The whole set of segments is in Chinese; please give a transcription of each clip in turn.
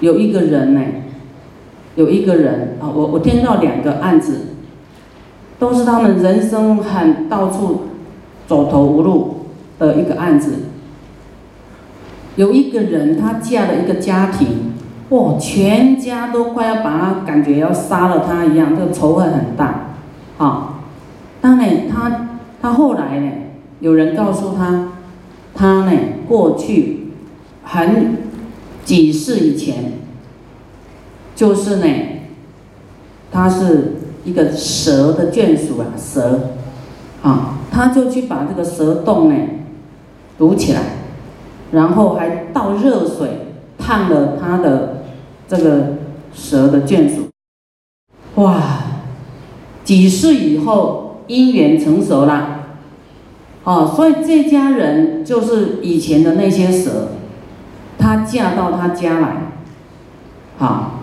有一个人呢，有一个人啊，我我听到两个案子，都是他们人生很到处走投无路的一个案子。有一个人，他嫁了一个家庭，哇，全家都快要把他感觉要杀了他一样，这个仇恨很大，啊，当然他他后来呢，有人告诉他，他呢过去很几世以前，就是呢，他是一个蛇的眷属啊，蛇，啊，他就去把这个蛇洞呢堵起来。然后还倒热水烫了他的这个蛇的眷属，哇！几世以后姻缘成熟了，哦，所以这家人就是以前的那些蛇，他嫁到他家来，好，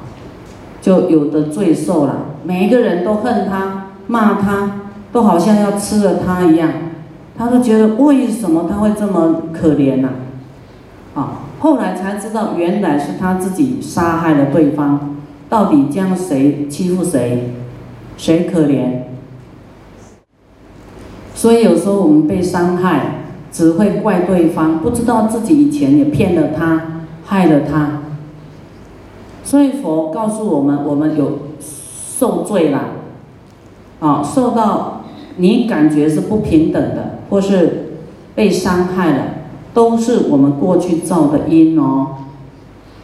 就有的罪受了。每一个人都恨他，骂他，都好像要吃了他一样。他都觉得为什么他会这么可怜呢？啊，后来才知道，原来是他自己杀害了对方。到底将谁欺负谁，谁可怜？所以有时候我们被伤害，只会怪对方，不知道自己以前也骗了他，害了他。所以佛告诉我们，我们有受罪了，啊，受到你感觉是不平等的，或是被伤害了。都是我们过去造的因哦，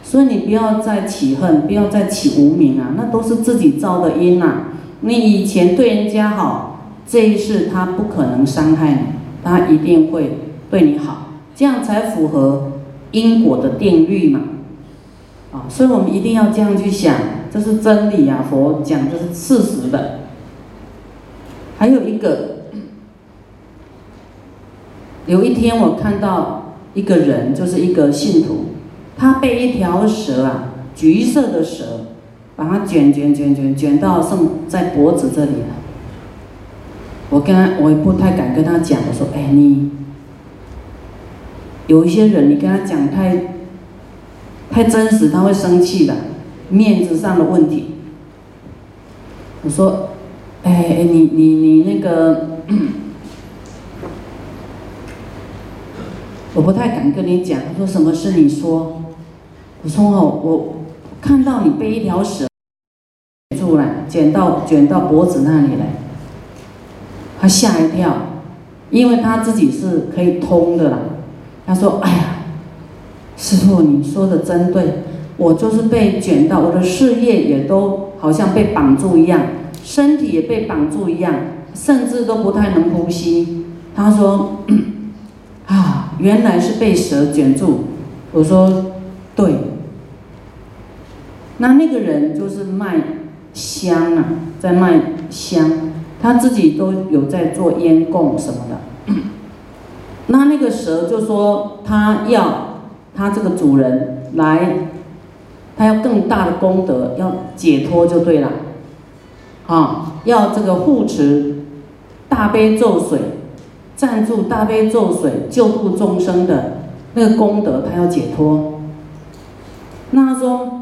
所以你不要再起恨，不要再起无名啊，那都是自己造的因呐。你以前对人家好，这一世他不可能伤害你，他一定会对你好，这样才符合因果的定律嘛。啊，所以我们一定要这样去想，这是真理啊，佛讲这是事实的。还有一个，有一天我看到。一个人就是一个信徒，他被一条蛇啊，橘色的蛇，把它卷卷卷卷卷到剩在脖子这里了。我跟他，我也不太敢跟他讲，我说：“哎，你有一些人，你跟他讲太太真实，他会生气的，面子上的问题。”我说：“哎，你你你那个。”我不太敢跟你讲，他说什么事你说。我说哦，我看到你被一条蛇住了，卷到卷到脖子那里来。他吓一跳，因为他自己是可以通的啦。他说：“哎呀，师傅，你说的真对，我就是被卷到，我的事业也都好像被绑住一样，身体也被绑住一样，甚至都不太能呼吸。”他说。啊，原来是被蛇卷住。我说，对。那那个人就是卖香啊，在卖香，他自己都有在做烟供什么的。那那个蛇就说，他要他这个主人来，他要更大的功德，要解脱就对了。啊，要这个护持大悲咒水。赞助大悲咒水救度众生的那个功德，他要解脱。那他说，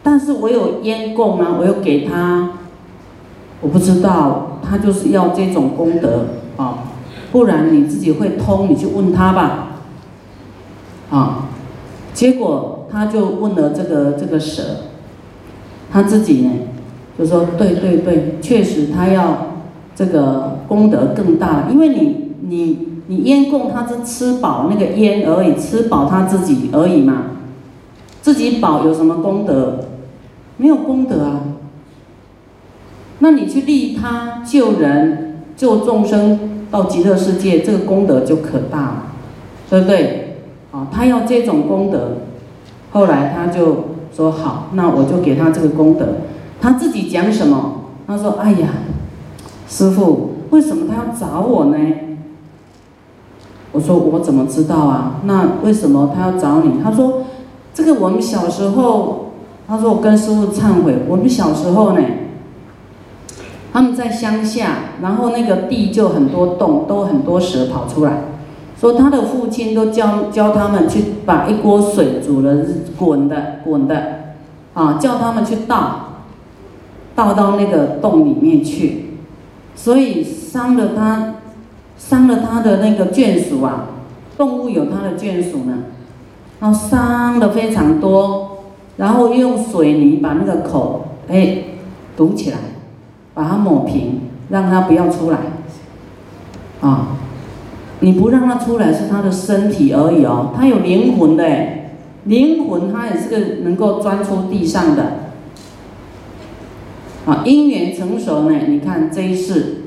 但是我有烟供啊，我有给他，我不知道他就是要这种功德啊，不然你自己会通，你去问他吧。啊，结果他就问了这个这个蛇，他自己呢就说对对对，确实他要。这个功德更大，因为你你你烟供他是吃饱那个烟而已，吃饱他自己而已嘛，自己饱有什么功德？没有功德啊。那你去利他救人救众生到极乐世界，这个功德就可大了，对不对？啊，他要这种功德，后来他就说好，那我就给他这个功德。他自己讲什么？他说：“哎呀。”师傅，为什么他要找我呢？我说我怎么知道啊？那为什么他要找你？他说，这个我们小时候，他说我跟师傅忏悔，我们小时候呢，他们在乡下，然后那个地就很多洞，都很多蛇跑出来，说他的父亲都教教他们去把一锅水煮了滚的滚的，啊，叫他们去倒，倒到那个洞里面去，所以伤了他，伤了他的那个眷属啊，动物有他的眷属呢，然后伤的非常多，然后用水泥把那个口哎堵起来，把它抹平，让它不要出来。啊，你不让他出来是他的身体而已哦，他有灵魂的，灵魂他也是个能够钻出地上的。啊，因缘成熟呢，你看这一世，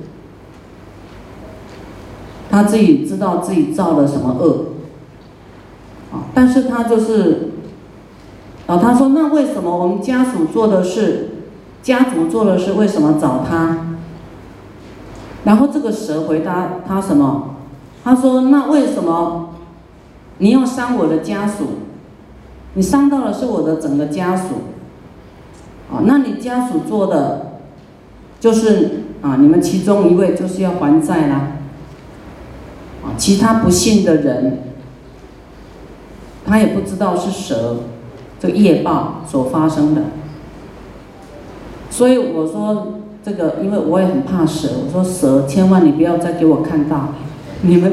他自己知道自己造了什么恶，啊，但是他就是，啊，他说那为什么我们家属做的事，家族做的事为什么找他？然后这个蛇回答他什么？他说：“那为什么你要伤我的家属？你伤到的是我的整个家属。啊，那你家属做的就是啊，你们其中一位就是要还债啦。啊，其他不信的人，他也不知道是蛇这个业报所发生的。所以我说。”这个，因为我也很怕蛇，我说蛇千万你不要再给我看到，你们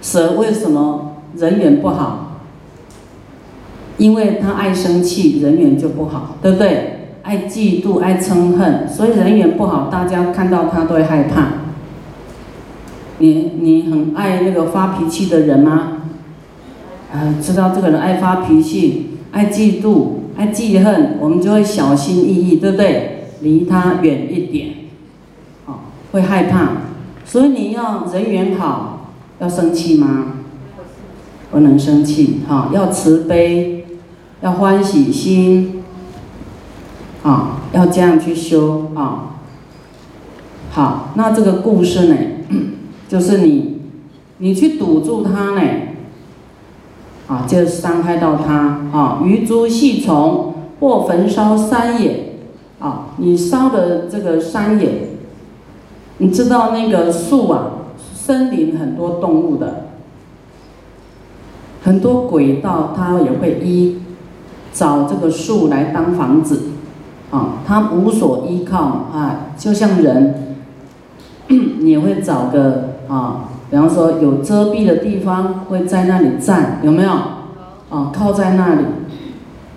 蛇为什么人缘不好？因为他爱生气，人缘就不好，对不对？爱嫉妒，爱嗔恨，所以人缘不好，大家看到他都会害怕。你你很爱那个发脾气的人吗？啊，知道这个人爱发脾气，爱嫉妒，爱记恨，我们就会小心翼翼，对不对？离他远一点，哦，会害怕，所以你要人缘好，要生气吗？不能生气，哈，要慈悲，要欢喜心，啊，要这样去修，啊，好，那这个故事呢，就是你，你去堵住他呢，啊，就伤害到他，啊，鱼珠细虫或焚烧山野。啊，你烧的这个山野，你知道那个树啊，森林很多动物的，很多鬼道它也会依找这个树来当房子，啊，它无所依靠啊，就像人，你也会找个啊，比方说有遮蔽的地方，会在那里站，有没有？啊，靠在那里。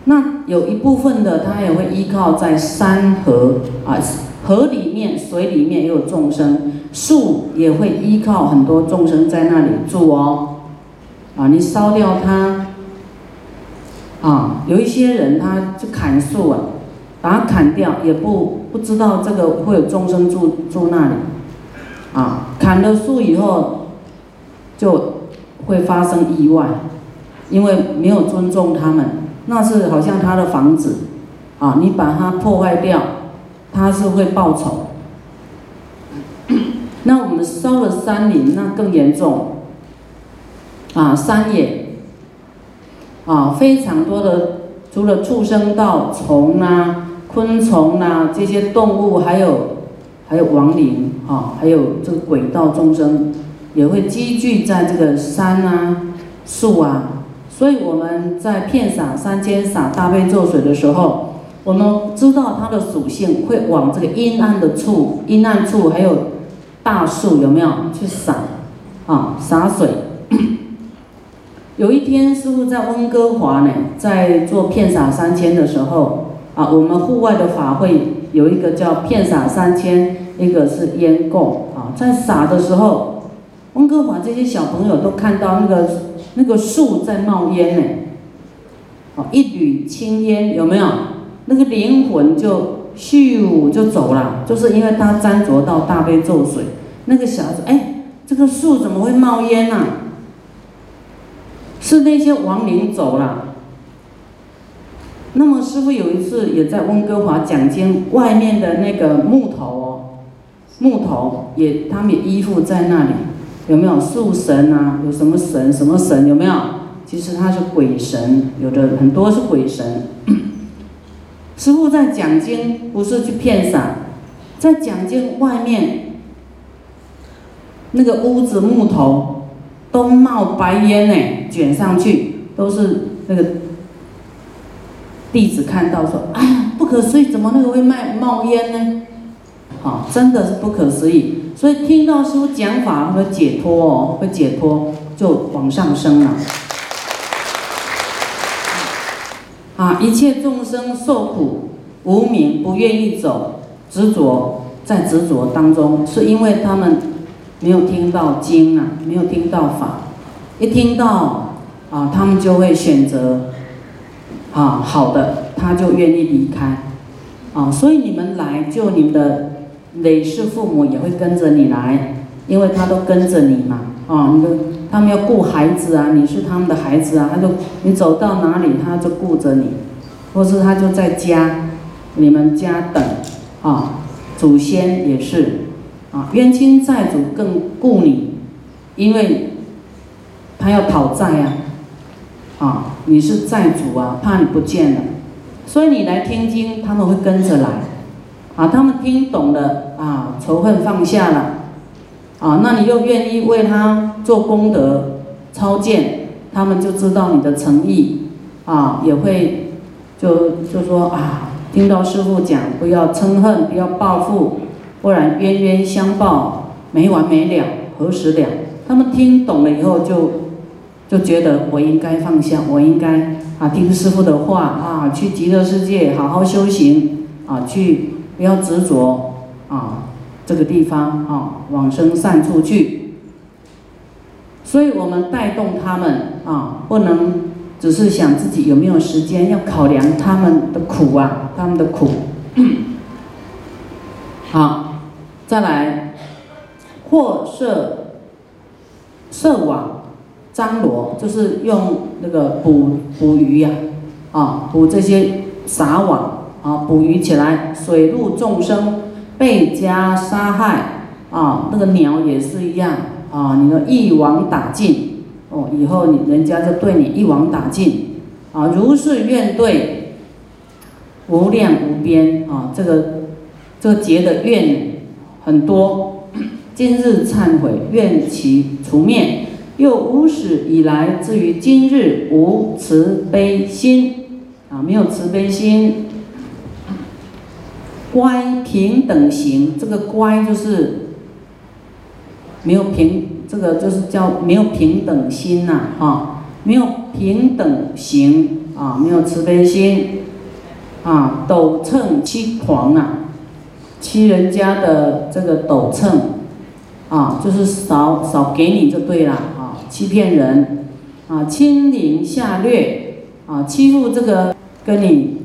那有一部分的，他也会依靠在山河啊，河里面、水里面也有众生，树也会依靠很多众生在那里住哦。啊，你烧掉它，啊，有一些人他就砍树啊，把它砍掉，也不不知道这个会有众生住住那里，啊，砍了树以后就会发生意外，因为没有尊重他们。那是好像他的房子，啊，你把它破坏掉，他是会报仇。那我们烧了山林，那更严重，啊，山野，啊，非常多的，除了畜生道、虫啊、昆虫啊这些动物，还有还有亡灵，啊，还有这个鬼道众生，也会积聚在这个山啊、树啊。所以我们在片洒三千洒大悲咒水的时候，我们知道它的属性会往这个阴暗的处、阴暗处还有大树有没有去洒啊？洒水。有一天师傅在温哥华呢，在做片洒三千的时候啊，我们户外的法会有一个叫片洒三千，一个是烟供啊，在洒的时候，温哥华这些小朋友都看到那个。那个树在冒烟呢，哦，一缕青烟有没有？那个灵魂就咻就走了，就是因为它沾着到大悲咒水。那个小孩子，哎，这个树怎么会冒烟呢？是那些亡灵走了。那么师傅有一次也在温哥华讲经，外面的那个木头哦，木头也他们也依附在那里。有没有树神啊？有什么神？什么神？有没有？其实他是鬼神，有的很多是鬼神。师傅在讲经，不是去骗傻，在讲经外面，那个屋子木头都冒白烟呢，卷上去都是那个弟子看到说：“哎呀，不可思议，怎么那个会卖冒烟呢？”好，真的是不可思议。所以听到师傅讲法会解脱哦，会解脱就往上升了。啊，一切众生受苦无明，不愿意走，执着在执着当中，是因为他们没有听到经啊，没有听到法，一听到啊，他们就会选择啊好的，他就愿意离开啊。所以你们来，就你们的累世父母也会跟着你来，因为他都跟着你嘛啊，你都。他们要顾孩子啊，你是他们的孩子啊，他就你走到哪里，他就顾着你，或是他就在家，你们家等，啊，祖先也是，啊，冤亲债主更顾你，因为他要讨债呀，啊，你是债主啊，怕你不见了，所以你来天津，他们会跟着来，啊，他们听懂了啊，仇恨放下了。啊，那你又愿意为他做功德、超荐，他们就知道你的诚意，啊，也会就就说啊，听到师傅讲，不要嗔恨，不要报复，不然冤冤相报没完没了，何时了？他们听懂了以后，就就觉得我应该放下，我应该啊听师傅的话啊，去极乐世界好好修行啊，去不要执着啊。这个地方啊，往生散出去，所以我们带动他们啊，不能只是想自己有没有时间，要考量他们的苦啊，他们的苦。好，再来，或设设网张罗，就是用那个捕捕鱼呀，啊，捕这些撒网啊，捕鱼起来，水陆众生。被家杀害啊，那个鸟也是一样啊，你的一网打尽哦，以后你人家就对你一网打尽啊，如是怨对，无量无边啊，这个这个结的怨很多，今日忏悔，愿其除灭，又无始以来至于今日无慈悲心啊，没有慈悲心。乖平等行，这个乖就是没有平，这个就是叫没有平等心呐，哈，没有平等行啊，没有慈悲心啊，斗秤欺狂啊，欺人家的这个斗秤啊，就是少少给你就对了啊，欺骗人啊，亲凌下掠啊，欺负这个跟你。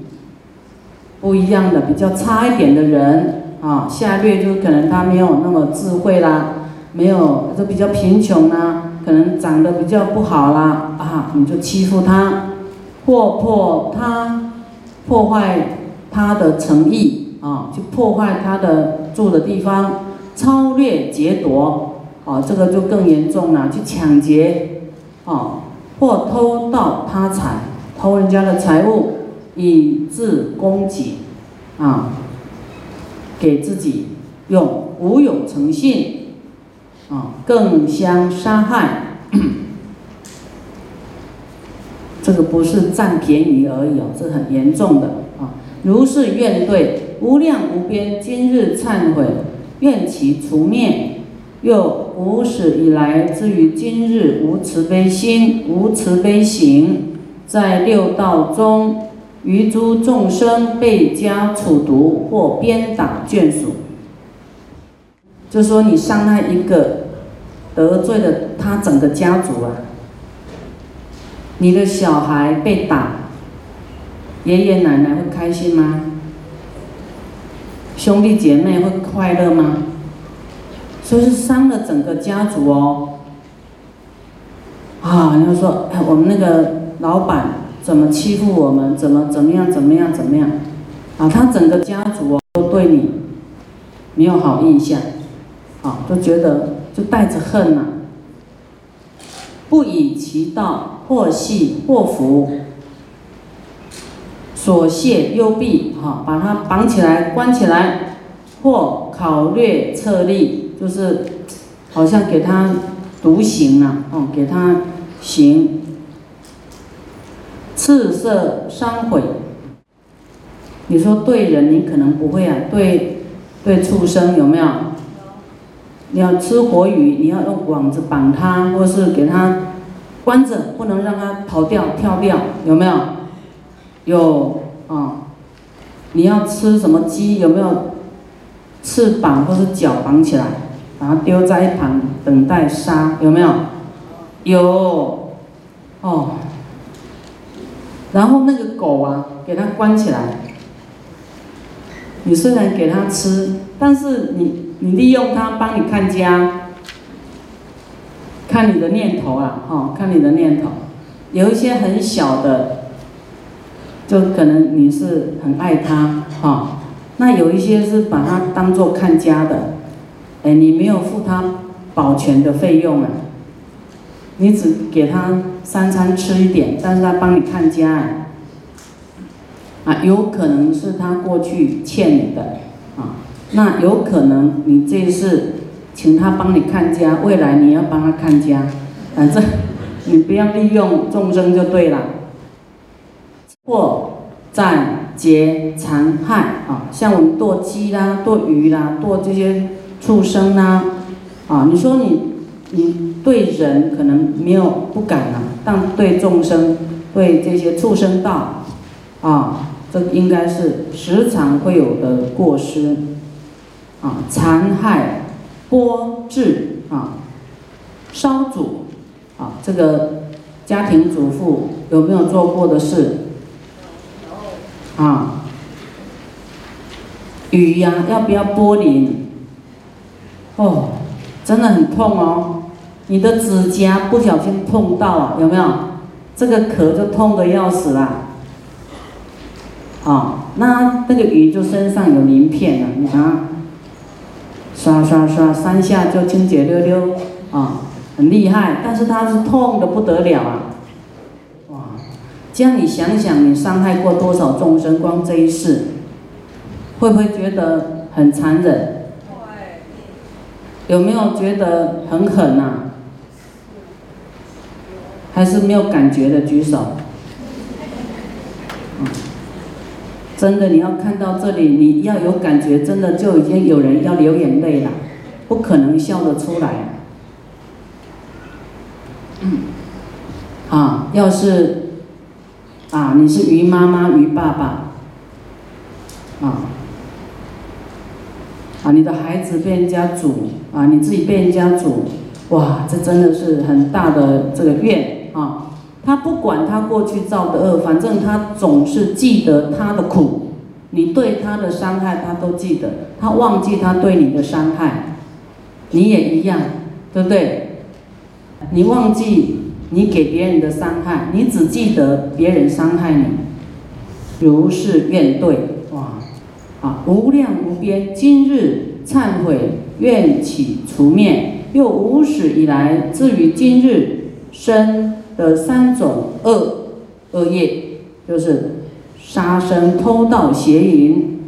不一样的，比较差一点的人啊，下劣就可能他没有那么智慧啦，没有就比较贫穷啦，可能长得比较不好啦啊，你就欺负他，破破他，破坏他的诚意啊，去破坏他的住的地方，超略劫夺啊，这个就更严重了，去抢劫啊，或偷盗他财，偷人家的财物。以自供给，啊，给自己用无有诚信，啊，更相杀害，这个不是占便宜而已哦，这很严重的啊。如是愿对无量无边，今日忏悔，愿其除灭。又无始以来至于今日无慈悲心，无慈悲行，在六道中。于诸众生被加处毒或鞭打眷属，就说你伤害一个，得罪了他整个家族啊。你的小孩被打，爷爷奶奶会开心吗？兄弟姐妹会快乐吗？所以是伤了整个家族哦。啊，你要说，哎，我们那个老板。怎么欺负我们？怎么怎么样？怎么样？怎么样？啊，他整个家族都对你没有好印象，啊，都觉得就带着恨呐。不以其道，或系或福，所谢幽闭，哈，把他绑起来，关起来，或考虑策立，就是好像给他独行啊，哦，给他行，赤色伤毁。你说对人，你可能不会啊，对对畜生有没有？你要吃活鱼，你要用网子绑它，或是给它关着，不能让它跑掉、跳掉，有没有？有啊。你要吃什么鸡？有没有翅膀或是脚绑起来，把它丢在一旁等待杀？有没有？有，哦。然后那个狗啊，给它关起来。你虽然给它吃，但是你你利用它帮你看家，看你的念头啊，哈，看你的念头。有一些很小的。就可能你是很爱它，哈，那有一些是把它当做看家的，哎，你没有付它保全的费用啊，你只给他三餐吃一点，但是他帮你看家，啊，有可能是他过去欠你的，啊，那有可能你这次请他帮你看家，未来你要帮他看家，反正你不要利用众生就对了。或斩劫残害啊，像我们剁鸡啦、剁鱼啦、剁这些畜生啦，啊，你说你你对人可能没有不敢啊，但对众生、对这些畜生道，啊，这应该是时常会有的过失，啊，残害、剥制啊、烧煮啊，这个家庭主妇有没有做过的事？啊，鱼呀，要不要剥鳞？哦，真的很痛哦！你的指甲不小心碰到啊，有没有？这个壳就痛的要死啦！啊，那那个鱼就身上有鳞片了，你看，刷刷刷三下就清洁溜溜，啊，很厉害，但是它是痛的不得了啊！哇这样你想想，你伤害过多少众生？光这一世，会不会觉得很残忍？有没有觉得很狠呐？还是没有感觉的举手。真的，你要看到这里，你要有感觉，真的就已经有人要流眼泪了，不可能笑得出来。嗯，啊，要是。啊，你是鱼妈妈、鱼爸爸，啊，啊，你的孩子被人家煮，啊，你自己被人家煮，哇，这真的是很大的这个怨啊！他不管他过去造的恶，反正他总是记得他的苦，你对他的伤害他都记得，他忘记他对你的伤害，你也一样，对不对？你忘记。你给别人的伤害，你只记得别人伤害你，如是怨怼，哇，啊，无量无边，今日忏悔愿起除灭，又无始以来至于今日生的三种恶恶业，就是杀生、偷盗、邪淫，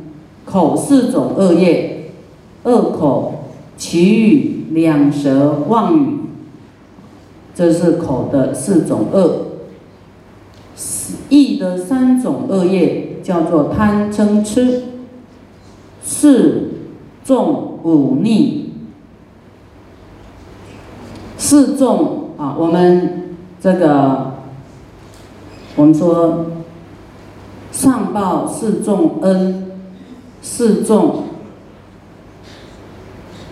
口四种恶业，恶口、绮语、两舌、妄语。这是口的四种恶，意的三种恶业叫做贪嗔痴，四重五逆，四重啊，我们这个我们说上报四重恩，四重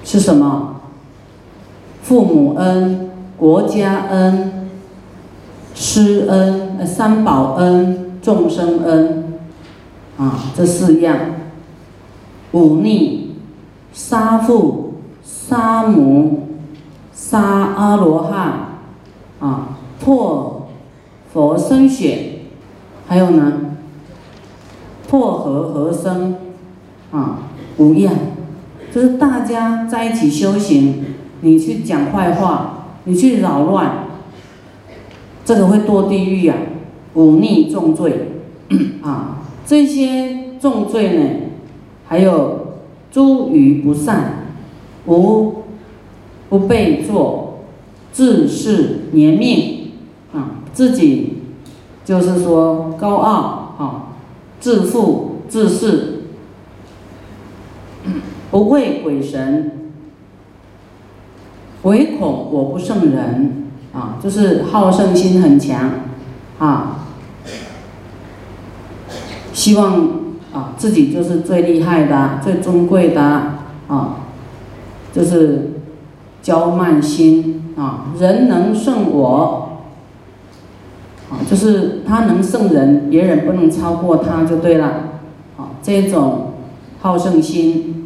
是什么？父母恩。国家恩、师恩、三宝恩、众生恩，啊，这四样。忤逆、杀父、杀母、杀阿罗汉，啊，破佛生血，还有呢，破和合生，啊，五样，就是大家在一起修行，你去讲坏话。你去扰乱，这个会堕地狱呀！忤逆重罪，啊，这些重罪呢，还有诸语不善，无不被做，自是年命，啊，自己就是说高傲啊，自负自恃，不畏鬼神，唯恐我不胜人，啊，就是好胜心很强，啊，希望啊自己就是最厉害的、最尊贵的，啊，就是骄慢心啊，人能胜我，啊，就是他能胜人，别人不能超过他就对了，啊，这种好胜心。